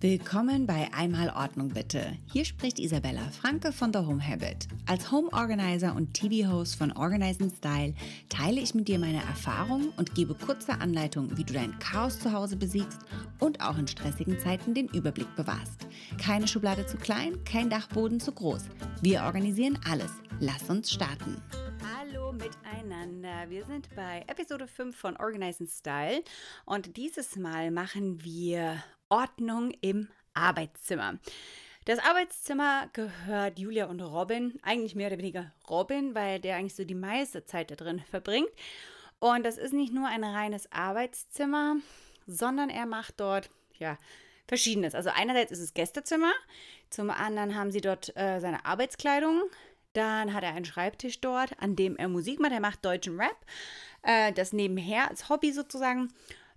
Willkommen bei Einmal Ordnung bitte. Hier spricht Isabella Franke von The Home Habit. Als Home Organizer und TV-Host von Organize Style teile ich mit dir meine Erfahrungen und gebe kurze Anleitungen, wie du dein Chaos zu Hause besiegst und auch in stressigen Zeiten den Überblick bewahrst. Keine Schublade zu klein, kein Dachboden zu groß. Wir organisieren alles. Lass uns starten. Hallo miteinander. Wir sind bei Episode 5 von Organize Style und dieses Mal machen wir Ordnung im Arbeitszimmer. Das Arbeitszimmer gehört Julia und Robin, eigentlich mehr oder weniger Robin, weil der eigentlich so die meiste Zeit da drin verbringt. Und das ist nicht nur ein reines Arbeitszimmer, sondern er macht dort, ja, verschiedenes. Also einerseits ist es Gästezimmer, zum anderen haben sie dort äh, seine Arbeitskleidung, dann hat er einen Schreibtisch dort, an dem er Musik macht. Er macht deutschen Rap, äh, das nebenher als Hobby sozusagen.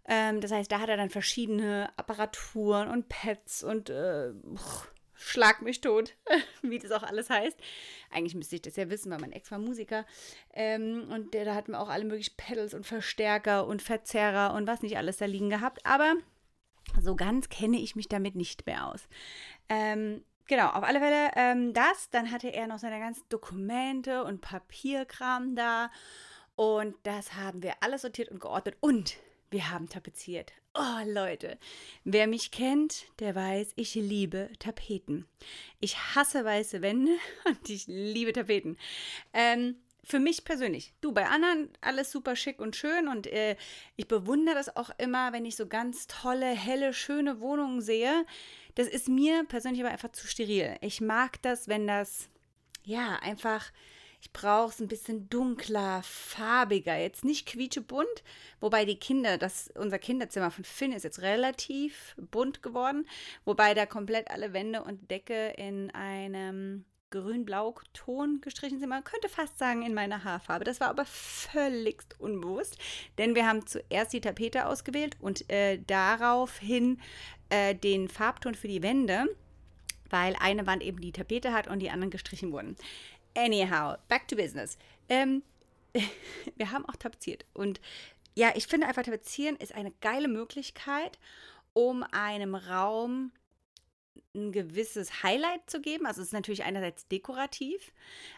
Ähm, das heißt, da hat er dann verschiedene Apparaturen und Pads und äh, Schlag mich tot, wie das auch alles heißt. Eigentlich müsste ich das ja wissen, weil mein Ex war Musiker. Ähm, und der, da hatten wir auch alle möglichen Pedals und Verstärker und Verzerrer und was nicht alles da liegen gehabt. Aber so ganz kenne ich mich damit nicht mehr aus. Ähm, genau, auf alle Fälle ähm, das. Dann hatte er noch seine ganzen Dokumente und Papierkram da. Und das haben wir alles sortiert und geordnet. Und wir haben tapeziert. Oh Leute, wer mich kennt, der weiß, ich liebe Tapeten. Ich hasse weiße Wände und ich liebe Tapeten. Ähm, für mich persönlich. Du, bei anderen alles super schick und schön und äh, ich bewundere das auch immer, wenn ich so ganz tolle, helle, schöne Wohnungen sehe. Das ist mir persönlich aber einfach zu steril. Ich mag das, wenn das, ja, einfach ich brauche es ein bisschen dunkler, farbiger, jetzt nicht quietschebunt, wobei die Kinder, das, unser Kinderzimmer von Finn ist jetzt relativ bunt geworden, wobei da komplett alle Wände und Decke in einem grün-blau-Ton gestrichen sind. Man könnte fast sagen in meiner Haarfarbe. Das war aber völligst unbewusst, denn wir haben zuerst die Tapete ausgewählt und äh, daraufhin äh, den Farbton für die Wände weil eine Wand eben die Tapete hat und die anderen gestrichen wurden. Anyhow, back to business. Ähm, wir haben auch tapeziert. Und ja, ich finde einfach, tapezieren ist eine geile Möglichkeit, um einem Raum ein gewisses Highlight zu geben. Also es ist natürlich einerseits dekorativ,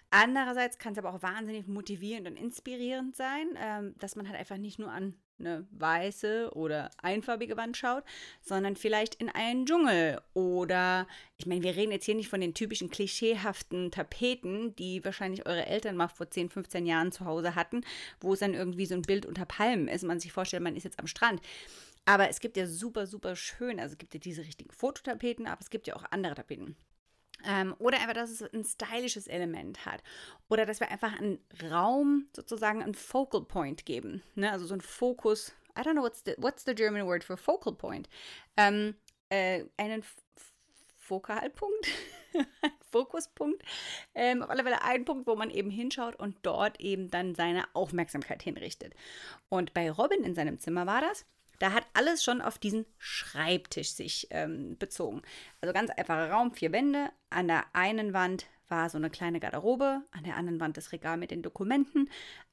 andererseits kann es aber auch wahnsinnig motivierend und inspirierend sein, ähm, dass man halt einfach nicht nur an eine weiße oder einfarbige Wand schaut, sondern vielleicht in einen Dschungel oder, ich meine, wir reden jetzt hier nicht von den typischen klischeehaften Tapeten, die wahrscheinlich eure Eltern mal vor 10, 15 Jahren zu Hause hatten, wo es dann irgendwie so ein Bild unter Palmen ist, man sich vorstellt, man ist jetzt am Strand. Aber es gibt ja super, super schön, also es gibt ja diese richtigen Fototapeten, aber es gibt ja auch andere Tapeten. Ähm, oder einfach, dass es ein stylisches Element hat. Oder dass wir einfach einen Raum, sozusagen einen Focal Point geben. Ne? Also so ein Fokus. I don't know what's the, what's the German word for focal point. Ähm, äh, einen Fokalpunkt, Fokuspunkt. Ähm, auf alle Fälle ein Punkt, wo man eben hinschaut und dort eben dann seine Aufmerksamkeit hinrichtet. Und bei Robin in seinem Zimmer war das. Da hat alles schon auf diesen Schreibtisch sich ähm, bezogen. Also ganz einfacher Raum, vier Wände. An der einen Wand war so eine kleine Garderobe, an der anderen Wand das Regal mit den Dokumenten,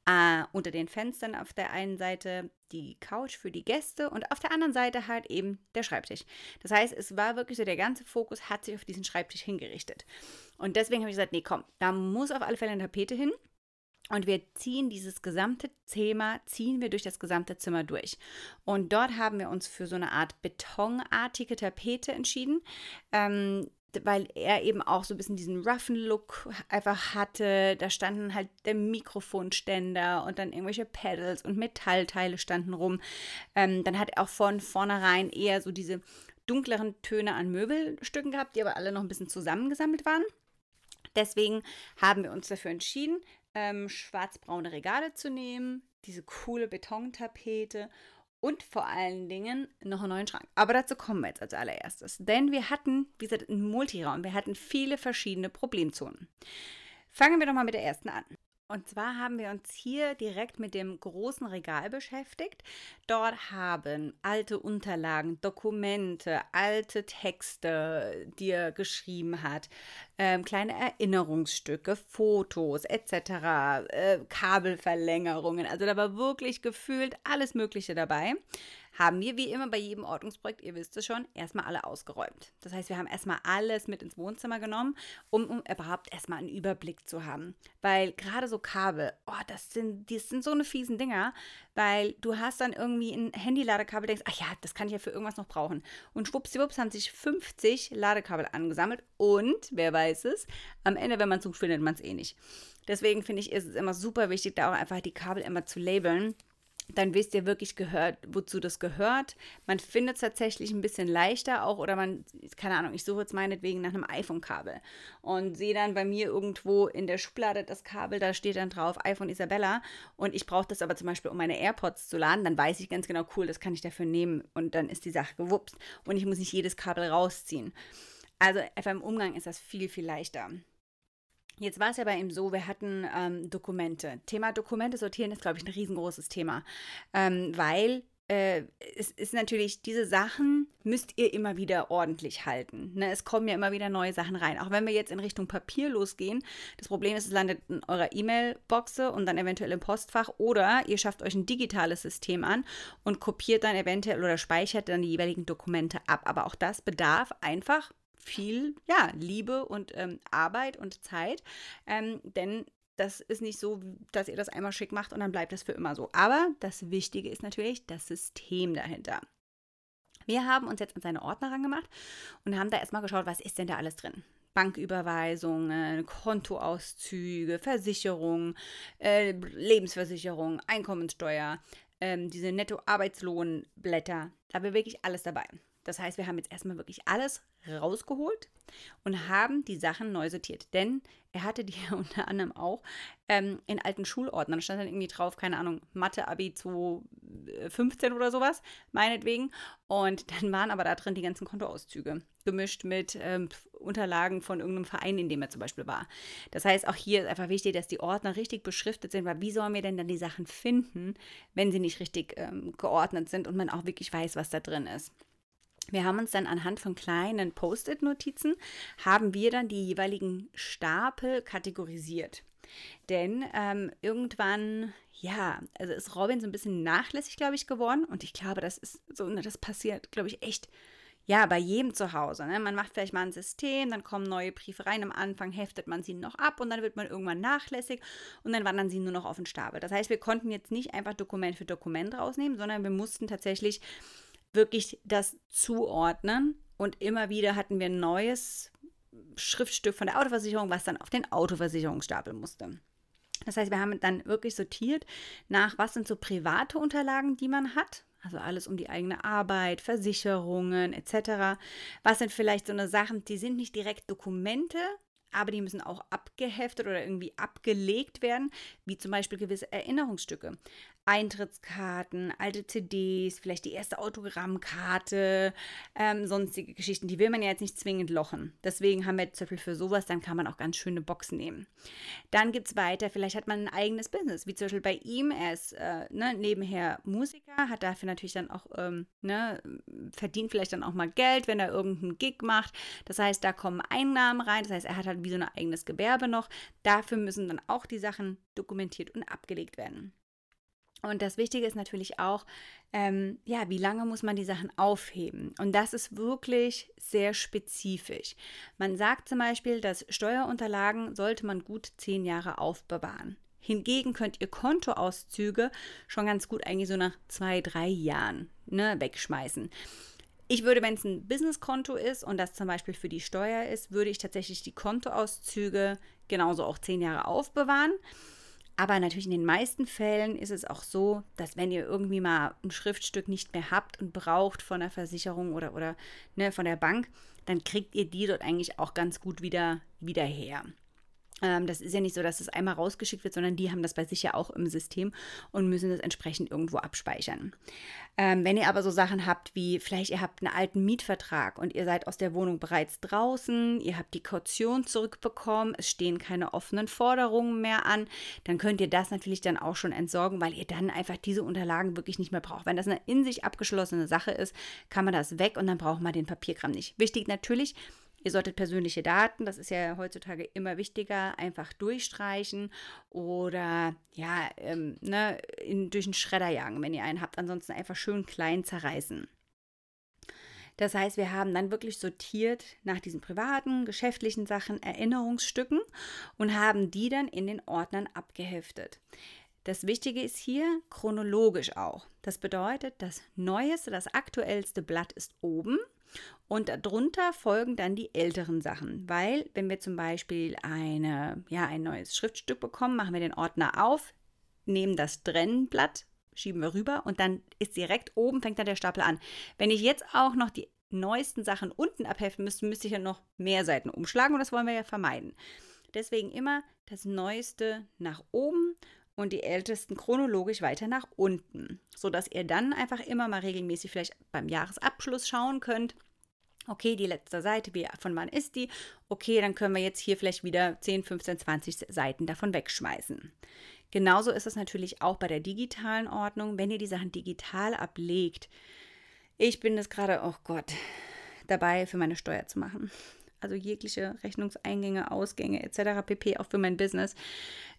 äh, unter den Fenstern auf der einen Seite die Couch für die Gäste und auf der anderen Seite halt eben der Schreibtisch. Das heißt, es war wirklich so, der ganze Fokus hat sich auf diesen Schreibtisch hingerichtet. Und deswegen habe ich gesagt, nee, komm, da muss auf alle Fälle eine Tapete hin. Und wir ziehen dieses gesamte Thema, ziehen wir durch das gesamte Zimmer durch. Und dort haben wir uns für so eine Art betonartige Tapete entschieden. Ähm, weil er eben auch so ein bisschen diesen roughen Look einfach hatte. Da standen halt der Mikrofonständer und dann irgendwelche Pedals und Metallteile standen rum. Ähm, dann hat er auch von vornherein eher so diese dunkleren Töne an Möbelstücken gehabt, die aber alle noch ein bisschen zusammengesammelt waren. Deswegen haben wir uns dafür entschieden, ähm, schwarzbraune Regale zu nehmen, diese coole Betontapete und vor allen Dingen noch einen neuen Schrank. Aber dazu kommen wir jetzt als allererstes. Denn wir hatten, wie gesagt, einen Multiraum. Wir hatten viele verschiedene Problemzonen. Fangen wir doch mal mit der ersten an. Und zwar haben wir uns hier direkt mit dem großen Regal beschäftigt. Dort haben alte Unterlagen, Dokumente, alte Texte, die er geschrieben hat, ähm, kleine Erinnerungsstücke, Fotos etc., äh, Kabelverlängerungen. Also da war wirklich gefühlt alles Mögliche dabei haben wir wie immer bei jedem Ordnungsprojekt, ihr wisst es schon, erstmal alle ausgeräumt. Das heißt, wir haben erstmal alles mit ins Wohnzimmer genommen, um, um überhaupt erstmal einen Überblick zu haben. Weil gerade so Kabel, oh, das sind, das sind so eine fiesen Dinger, weil du hast dann irgendwie ein Handy-Ladekabel, denkst, ach ja, das kann ich ja für irgendwas noch brauchen. Und schwuppsiwupps haben sich 50 Ladekabel angesammelt und, wer weiß es, am Ende, wenn man sucht, findet man es eh nicht. Deswegen finde ich, ist es immer super wichtig, da auch einfach die Kabel immer zu labeln dann wisst ihr wirklich gehört, wozu das gehört. Man findet es tatsächlich ein bisschen leichter auch oder man, keine Ahnung, ich suche jetzt meinetwegen nach einem iPhone-Kabel und sehe dann bei mir irgendwo in der Schublade das Kabel, da steht dann drauf iPhone Isabella und ich brauche das aber zum Beispiel, um meine AirPods zu laden, dann weiß ich ganz genau, cool, das kann ich dafür nehmen und dann ist die Sache gewupst und ich muss nicht jedes Kabel rausziehen. Also einfach im Umgang ist das viel, viel leichter. Jetzt war es ja bei ihm so, wir hatten ähm, Dokumente. Thema Dokumente sortieren ist, glaube ich, ein riesengroßes Thema, ähm, weil äh, es ist natürlich, diese Sachen müsst ihr immer wieder ordentlich halten. Ne? Es kommen ja immer wieder neue Sachen rein. Auch wenn wir jetzt in Richtung Papier losgehen, das Problem ist, es landet in eurer E-Mail-Boxe und dann eventuell im Postfach oder ihr schafft euch ein digitales System an und kopiert dann eventuell oder speichert dann die jeweiligen Dokumente ab. Aber auch das bedarf einfach viel ja, Liebe und ähm, Arbeit und Zeit. Ähm, denn das ist nicht so, dass ihr das einmal schick macht und dann bleibt das für immer so. Aber das Wichtige ist natürlich das System dahinter. Wir haben uns jetzt an seine Ordner rangemacht und haben da erstmal geschaut, was ist denn da alles drin. Banküberweisungen, Kontoauszüge, Versicherung, äh, Lebensversicherung, Einkommenssteuer, ähm, diese Netto-Arbeitslohnblätter. Da wir wirklich alles dabei. Das heißt, wir haben jetzt erstmal wirklich alles rausgeholt und haben die Sachen neu sortiert. Denn er hatte die unter anderem auch ähm, in alten Schulordnern. Da stand dann irgendwie drauf, keine Ahnung, Mathe, Abi 2015 oder sowas, meinetwegen. Und dann waren aber da drin die ganzen Kontoauszüge, gemischt mit ähm, Unterlagen von irgendeinem Verein, in dem er zum Beispiel war. Das heißt, auch hier ist einfach wichtig, dass die Ordner richtig beschriftet sind, weil wie sollen wir denn dann die Sachen finden, wenn sie nicht richtig ähm, geordnet sind und man auch wirklich weiß, was da drin ist. Wir haben uns dann anhand von kleinen Post-it-Notizen, haben wir dann die jeweiligen Stapel kategorisiert. Denn ähm, irgendwann, ja, also ist Robin so ein bisschen nachlässig, glaube ich, geworden. Und ich glaube, das ist so, ne, das passiert, glaube ich, echt, ja, bei jedem zu Hause. Ne? Man macht vielleicht mal ein System, dann kommen neue Briefe rein. Am Anfang heftet man sie noch ab und dann wird man irgendwann nachlässig und dann wandern sie nur noch auf den Stapel. Das heißt, wir konnten jetzt nicht einfach Dokument für Dokument rausnehmen, sondern wir mussten tatsächlich wirklich das zuordnen. Und immer wieder hatten wir ein neues Schriftstück von der Autoversicherung, was dann auf den Autoversicherungsstapel musste. Das heißt, wir haben dann wirklich sortiert nach, was sind so private Unterlagen, die man hat. Also alles um die eigene Arbeit, Versicherungen etc. Was sind vielleicht so eine Sachen, die sind nicht direkt Dokumente, aber die müssen auch abgeheftet oder irgendwie abgelegt werden, wie zum Beispiel gewisse Erinnerungsstücke. Eintrittskarten, alte CDs, vielleicht die erste Autogrammkarte, ähm, sonstige Geschichten. Die will man ja jetzt nicht zwingend lochen. Deswegen haben wir Beispiel für sowas, dann kann man auch ganz schöne Boxen nehmen. Dann gibt es weiter, vielleicht hat man ein eigenes Business, wie zum Beispiel bei ihm. Er ist äh, ne, nebenher Musiker, hat dafür natürlich dann auch, ähm, ne, verdient vielleicht dann auch mal Geld, wenn er irgendeinen Gig macht. Das heißt, da kommen Einnahmen rein. Das heißt, er hat halt wie so ein eigenes Gewerbe noch. Dafür müssen dann auch die Sachen dokumentiert und abgelegt werden. Und das Wichtige ist natürlich auch, ähm, ja, wie lange muss man die Sachen aufheben? Und das ist wirklich sehr spezifisch. Man sagt zum Beispiel, dass Steuerunterlagen sollte man gut zehn Jahre aufbewahren. Hingegen könnt ihr Kontoauszüge schon ganz gut eigentlich so nach zwei, drei Jahren ne, wegschmeißen. Ich würde, wenn es ein Businesskonto ist und das zum Beispiel für die Steuer ist, würde ich tatsächlich die Kontoauszüge genauso auch zehn Jahre aufbewahren. Aber natürlich in den meisten Fällen ist es auch so, dass wenn ihr irgendwie mal ein Schriftstück nicht mehr habt und braucht von der Versicherung oder, oder ne, von der Bank, dann kriegt ihr die dort eigentlich auch ganz gut wieder, wieder her. Ähm, das ist ja nicht so, dass es einmal rausgeschickt wird, sondern die haben das bei sich ja auch im System und müssen das entsprechend irgendwo abspeichern. Ähm, wenn ihr aber so Sachen habt wie, vielleicht ihr habt einen alten Mietvertrag und ihr seid aus der Wohnung bereits draußen, ihr habt die Kaution zurückbekommen, es stehen keine offenen Forderungen mehr an, dann könnt ihr das natürlich dann auch schon entsorgen, weil ihr dann einfach diese Unterlagen wirklich nicht mehr braucht. Wenn das eine in sich abgeschlossene Sache ist, kann man das weg und dann braucht man den Papierkram nicht. Wichtig natürlich, Ihr solltet persönliche Daten, das ist ja heutzutage immer wichtiger, einfach durchstreichen oder ja, ähm, ne, in, durch einen Schredder jagen, wenn ihr einen habt. Ansonsten einfach schön klein zerreißen. Das heißt, wir haben dann wirklich sortiert nach diesen privaten, geschäftlichen Sachen, Erinnerungsstücken und haben die dann in den Ordnern abgeheftet. Das Wichtige ist hier chronologisch auch. Das bedeutet, das neueste, das aktuellste Blatt ist oben und darunter folgen dann die älteren Sachen, weil wenn wir zum Beispiel eine, ja, ein neues Schriftstück bekommen, machen wir den Ordner auf, nehmen das Trennblatt, schieben wir rüber und dann ist direkt oben, fängt dann der Stapel an. Wenn ich jetzt auch noch die neuesten Sachen unten abheften müsste, müsste ich ja noch mehr Seiten umschlagen und das wollen wir ja vermeiden. Deswegen immer das Neueste nach oben und die ältesten chronologisch weiter nach unten, sodass ihr dann einfach immer mal regelmäßig vielleicht beim Jahresabschluss schauen könnt. Okay, die letzte Seite, wie, von wann ist die? Okay, dann können wir jetzt hier vielleicht wieder 10, 15, 20 Seiten davon wegschmeißen. Genauso ist es natürlich auch bei der digitalen Ordnung, wenn ihr die Sachen digital ablegt. Ich bin es gerade, oh Gott, dabei für meine Steuer zu machen. Also jegliche Rechnungseingänge, Ausgänge etc. pp. auch für mein Business.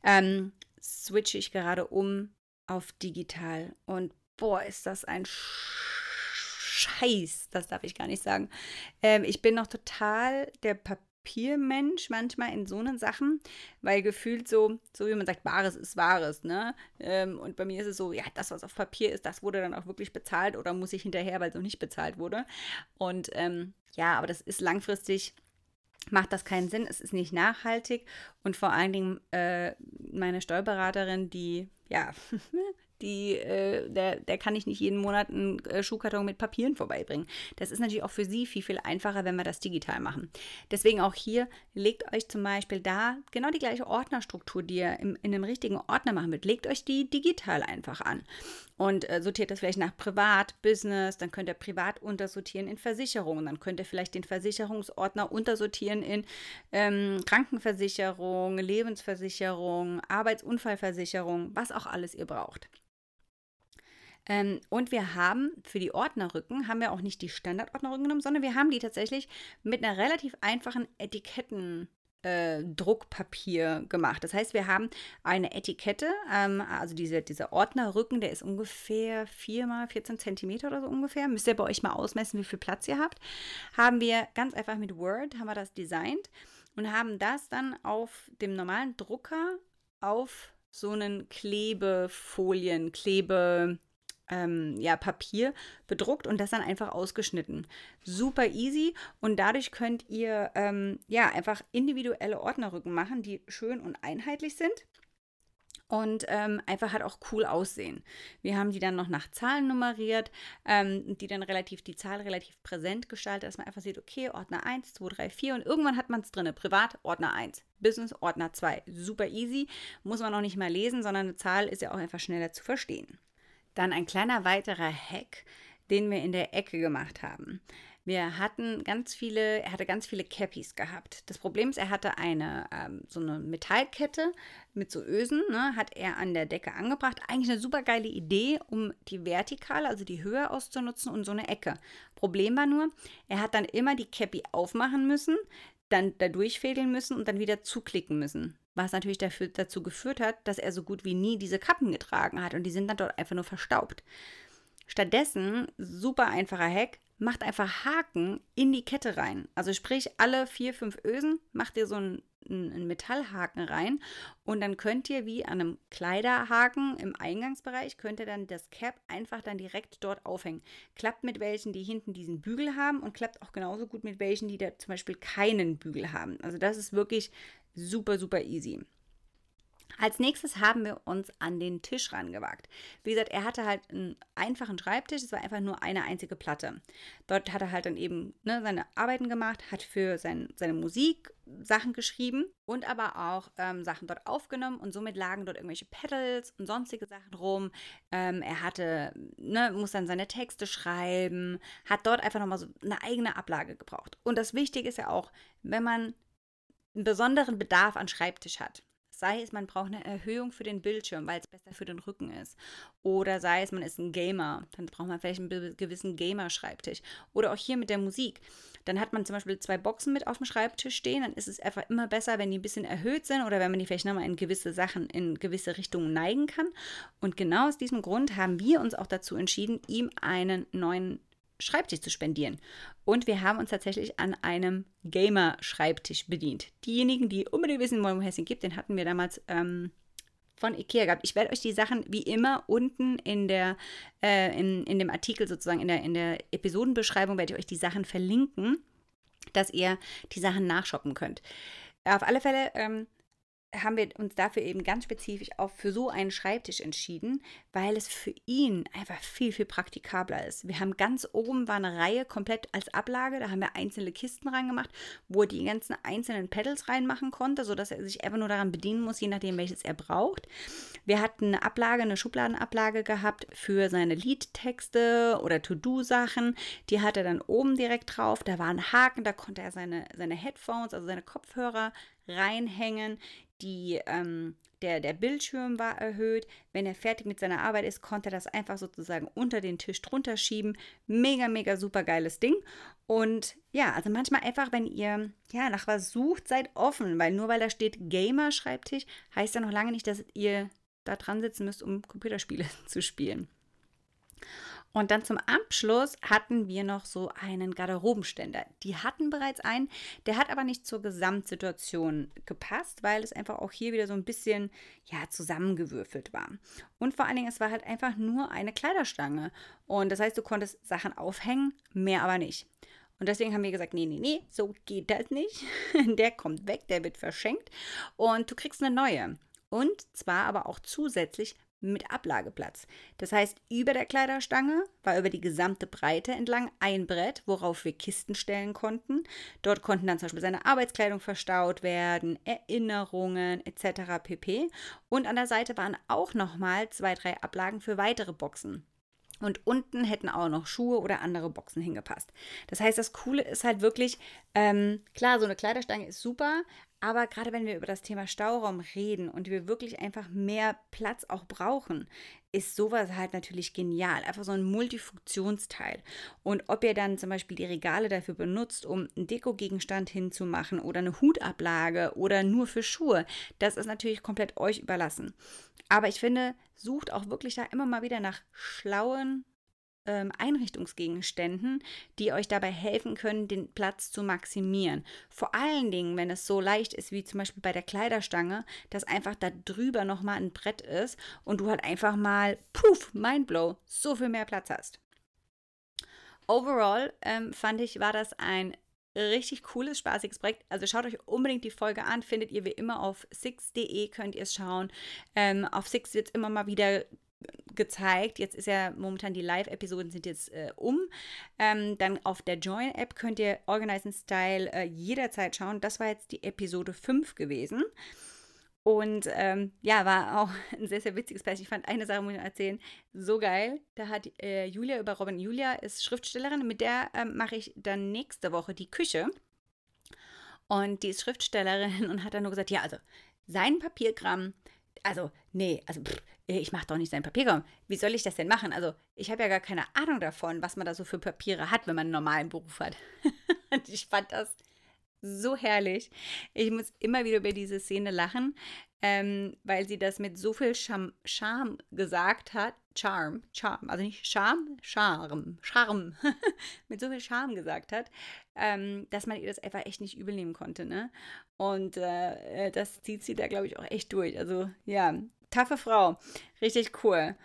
Ähm, switche ich gerade um auf digital. Und boah, ist das ein Scheiß. Das darf ich gar nicht sagen. Ähm, ich bin noch total der Papiermensch manchmal in so einen Sachen, weil gefühlt so, so wie man sagt, Wahres ist Wahres, ne? Ähm, und bei mir ist es so, ja, das, was auf Papier ist, das wurde dann auch wirklich bezahlt oder muss ich hinterher, weil es noch nicht bezahlt wurde. Und ähm, ja, aber das ist langfristig macht das keinen Sinn, es ist nicht nachhaltig und vor allen Dingen äh, meine Steuerberaterin, die ja die, äh, der, der kann ich nicht jeden Monat einen äh, Schuhkarton mit Papieren vorbeibringen. Das ist natürlich auch für Sie viel, viel einfacher, wenn wir das digital machen. Deswegen auch hier, legt euch zum Beispiel da genau die gleiche Ordnerstruktur, die ihr im, in einem richtigen Ordner machen wollt, legt euch die digital einfach an und äh, sortiert das vielleicht nach Privat, Business, dann könnt ihr Privat untersortieren in Versicherungen, dann könnt ihr vielleicht den Versicherungsordner untersortieren in ähm, Krankenversicherung, Lebensversicherung, Arbeitsunfallversicherung, was auch alles ihr braucht. Ähm, und wir haben für die Ordnerrücken, haben wir auch nicht die Standardordnerrücken genommen, sondern wir haben die tatsächlich mit einer relativ einfachen Etiketten äh, Druckpapier gemacht. Das heißt, wir haben eine Etikette, ähm, also diese, dieser Ordnerrücken, der ist ungefähr 4 mal 14 Zentimeter oder so ungefähr. Müsst ihr bei euch mal ausmessen, wie viel Platz ihr habt. Haben wir ganz einfach mit Word, haben wir das designt und haben das dann auf dem normalen Drucker auf so einen Klebefolien, Klebe, ähm, ja, Papier bedruckt und das dann einfach ausgeschnitten. Super easy und dadurch könnt ihr ähm, ja einfach individuelle Ordnerrücken machen, die schön und einheitlich sind und ähm, einfach halt auch cool aussehen. Wir haben die dann noch nach Zahlen nummeriert, ähm, die dann relativ, die Zahl relativ präsent gestaltet, dass man einfach sieht, okay, Ordner 1, 2, 3, 4 und irgendwann hat man es drin. Privat, Ordner 1, Business, Ordner 2. Super easy, muss man auch nicht mal lesen, sondern eine Zahl ist ja auch einfach schneller zu verstehen. Dann ein kleiner weiterer Hack, den wir in der Ecke gemacht haben. Wir hatten ganz viele, er hatte ganz viele Cappies gehabt. Das Problem ist, er hatte eine ähm, so eine Metallkette mit so Ösen, ne, hat er an der Decke angebracht. Eigentlich eine super geile Idee, um die Vertikale, also die Höhe auszunutzen und so eine Ecke. Problem war nur, er hat dann immer die Cappy aufmachen müssen, dann da durchfädeln müssen und dann wieder zuklicken müssen was natürlich dafür, dazu geführt hat, dass er so gut wie nie diese Kappen getragen hat und die sind dann dort einfach nur verstaubt. Stattdessen, super einfacher Hack, macht einfach Haken in die Kette rein. Also sprich, alle vier, fünf Ösen macht ihr so einen, einen Metallhaken rein und dann könnt ihr wie an einem Kleiderhaken im Eingangsbereich, könnt ihr dann das Cap einfach dann direkt dort aufhängen. Klappt mit welchen, die hinten diesen Bügel haben und klappt auch genauso gut mit welchen, die da zum Beispiel keinen Bügel haben. Also das ist wirklich Super, super easy. Als nächstes haben wir uns an den Tisch rangewagt. Wie gesagt, er hatte halt einen einfachen Schreibtisch, es war einfach nur eine einzige Platte. Dort hat er halt dann eben ne, seine Arbeiten gemacht, hat für sein, seine Musik Sachen geschrieben und aber auch ähm, Sachen dort aufgenommen und somit lagen dort irgendwelche Pedals und sonstige Sachen rum. Ähm, er hatte, ne, muss dann seine Texte schreiben, hat dort einfach nochmal so eine eigene Ablage gebraucht. Und das Wichtige ist ja auch, wenn man einen besonderen Bedarf an Schreibtisch hat. Sei es, man braucht eine Erhöhung für den Bildschirm, weil es besser für den Rücken ist. Oder sei es, man ist ein Gamer, dann braucht man vielleicht einen gewissen Gamer-Schreibtisch. Oder auch hier mit der Musik. Dann hat man zum Beispiel zwei Boxen mit auf dem Schreibtisch stehen. Dann ist es einfach immer besser, wenn die ein bisschen erhöht sind oder wenn man die vielleicht nochmal in gewisse Sachen, in gewisse Richtungen neigen kann. Und genau aus diesem Grund haben wir uns auch dazu entschieden, ihm einen neuen Schreibtisch zu spendieren. Und wir haben uns tatsächlich an einem Gamer-Schreibtisch bedient. Diejenigen, die unbedingt wissen wollen, woher es ihn gibt, den hatten wir damals ähm, von Ikea gehabt. Ich werde euch die Sachen wie immer unten in der äh, in, in dem Artikel sozusagen in der in der Episodenbeschreibung werde ich euch die Sachen verlinken, dass ihr die Sachen nachshoppen könnt. Auf alle Fälle ähm, haben wir uns dafür eben ganz spezifisch auch für so einen Schreibtisch entschieden, weil es für ihn einfach viel, viel praktikabler ist. Wir haben ganz oben war eine Reihe komplett als Ablage, da haben wir einzelne Kisten reingemacht, wo er die ganzen einzelnen Pedals reinmachen konnte, sodass er sich einfach nur daran bedienen muss, je nachdem, welches er braucht. Wir hatten eine Ablage, eine Schubladenablage gehabt für seine Liedtexte oder To-Do-Sachen. Die hat er dann oben direkt drauf. Da war ein Haken, da konnte er seine, seine Headphones, also seine Kopfhörer reinhängen die, ähm, der, der Bildschirm war erhöht. Wenn er fertig mit seiner Arbeit ist, konnte er das einfach sozusagen unter den Tisch drunter schieben. Mega, mega super geiles Ding. Und ja, also manchmal einfach, wenn ihr ja nach was sucht, seid offen, weil nur weil da steht Gamer-Schreibtisch, heißt ja noch lange nicht, dass ihr da dran sitzen müsst, um Computerspiele zu spielen. Und dann zum Abschluss hatten wir noch so einen Garderobenständer. Die hatten bereits einen, der hat aber nicht zur Gesamtsituation gepasst, weil es einfach auch hier wieder so ein bisschen ja, zusammengewürfelt war. Und vor allen Dingen, es war halt einfach nur eine Kleiderstange. Und das heißt, du konntest Sachen aufhängen, mehr aber nicht. Und deswegen haben wir gesagt, nee, nee, nee, so geht das nicht. der kommt weg, der wird verschenkt und du kriegst eine neue. Und zwar aber auch zusätzlich mit Ablageplatz. Das heißt, über der Kleiderstange war über die gesamte Breite entlang ein Brett, worauf wir Kisten stellen konnten. Dort konnten dann zum Beispiel seine Arbeitskleidung verstaut werden, Erinnerungen etc. pp. Und an der Seite waren auch nochmal zwei, drei Ablagen für weitere Boxen. Und unten hätten auch noch Schuhe oder andere Boxen hingepasst. Das heißt, das Coole ist halt wirklich, ähm, klar, so eine Kleiderstange ist super, aber gerade wenn wir über das Thema Stauraum reden und wir wirklich einfach mehr Platz auch brauchen, ist sowas halt natürlich genial. Einfach so ein Multifunktionsteil. Und ob ihr dann zum Beispiel die Regale dafür benutzt, um einen Dekogegenstand hinzumachen oder eine Hutablage oder nur für Schuhe, das ist natürlich komplett euch überlassen. Aber ich finde, sucht auch wirklich da immer mal wieder nach schlauen ähm, Einrichtungsgegenständen, die euch dabei helfen können, den Platz zu maximieren. Vor allen Dingen, wenn es so leicht ist, wie zum Beispiel bei der Kleiderstange, dass einfach da drüber nochmal ein Brett ist und du halt einfach mal, puff, Mindblow, so viel mehr Platz hast. Overall ähm, fand ich, war das ein richtig cooles, spaßiges Projekt. Also schaut euch unbedingt die Folge an. Findet ihr wie immer auf six.de, könnt ihr es schauen. Ähm, auf Six wird es immer mal wieder gezeigt. Jetzt ist ja momentan die Live-Episoden sind jetzt äh, um. Ähm, dann auf der Join-App könnt ihr Organize Style äh, jederzeit schauen. Das war jetzt die Episode 5 gewesen. Und ähm, ja, war auch ein sehr, sehr witziges Beispiel. Ich fand eine Sache, muss ich erzählen, so geil. Da hat äh, Julia über Robin. Julia ist Schriftstellerin, mit der ähm, mache ich dann nächste Woche die Küche. Und die ist Schriftstellerin und hat dann nur gesagt, ja, also sein Papierkram, also, nee, also pff, ich mache doch nicht sein Papierkram. Wie soll ich das denn machen? Also, ich habe ja gar keine Ahnung davon, was man da so für Papiere hat, wenn man einen normalen Beruf hat. Und ich fand das so herrlich. Ich muss immer wieder über diese Szene lachen, ähm, weil sie das mit so viel Charme, Charme gesagt hat. Charm, Charm, also nicht Charme, Charme, Charme, mit so viel Charme gesagt hat, ähm, dass man ihr das einfach echt nicht übel nehmen konnte. Ne? Und äh, das zieht sie da, glaube ich, auch echt durch. Also ja, taffe Frau, richtig cool.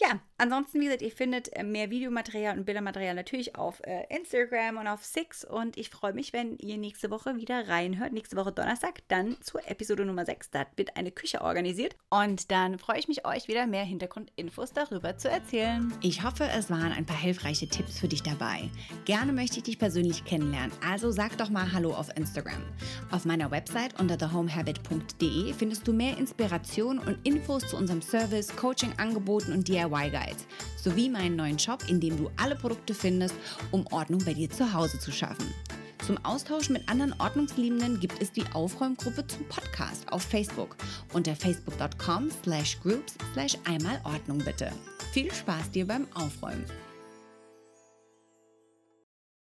Ja, ansonsten, wie gesagt, ihr findet äh, mehr Videomaterial und Bildermaterial natürlich auf äh, Instagram und auf Six. Und ich freue mich, wenn ihr nächste Woche wieder reinhört. Nächste Woche Donnerstag, dann zur Episode Nummer 6. Da wird eine Küche organisiert. Und dann freue ich mich, euch wieder mehr Hintergrundinfos darüber zu erzählen. Ich hoffe, es waren ein paar hilfreiche Tipps für dich dabei. Gerne möchte ich dich persönlich kennenlernen. Also sag doch mal Hallo auf Instagram. Auf meiner Website unter thehomehabit.de findest du mehr Inspiration und Infos zu unserem Service, Coaching-Angeboten und DIY DIY-Guides sowie meinen neuen Shop, in dem du alle Produkte findest, um Ordnung bei dir zu Hause zu schaffen. Zum Austausch mit anderen Ordnungsliebenden gibt es die Aufräumgruppe zum Podcast auf Facebook unter facebook.com slash groups slash einmal Ordnung bitte. Viel Spaß dir beim Aufräumen.